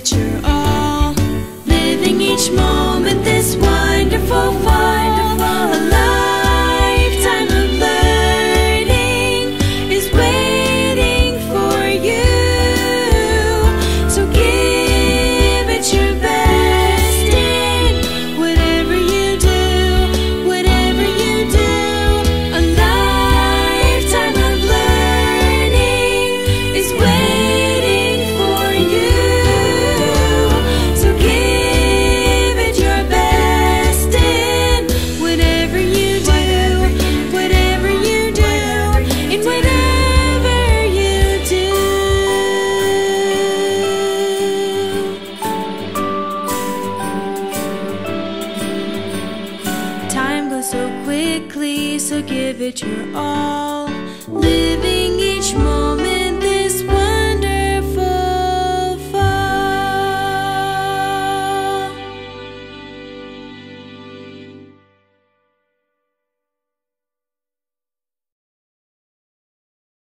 picture of oh. so quickly, so give it your all. Live